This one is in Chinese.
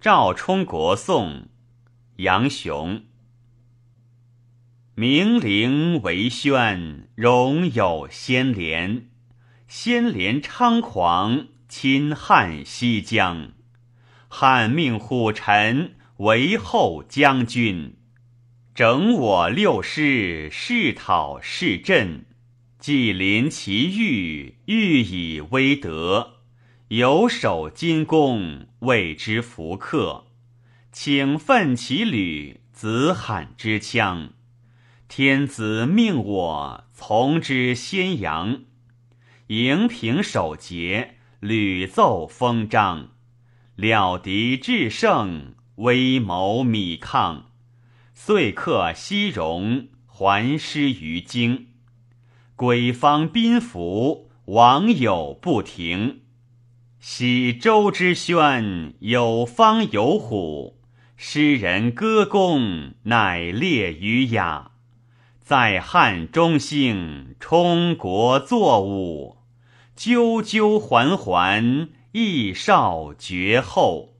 赵充国颂，杨雄。明陵为轩，荣有先廉。先廉猖狂，侵汉西疆。汉命虎臣为后将军，整我六师，试讨市镇。既临其域，欲以威德。有守金宫，谓之福客。请奋其旅，子罕之枪。天子命我从之先阳。迎平守节，屡奏封章。料敌制胜，威谋米抗。遂克西戎，还师于京。鬼方宾服，王友不停。喜周之宣，有方有虎。诗人歌功，乃列于雅。在汉中兴，充国作武。赳赳环环，义少绝后。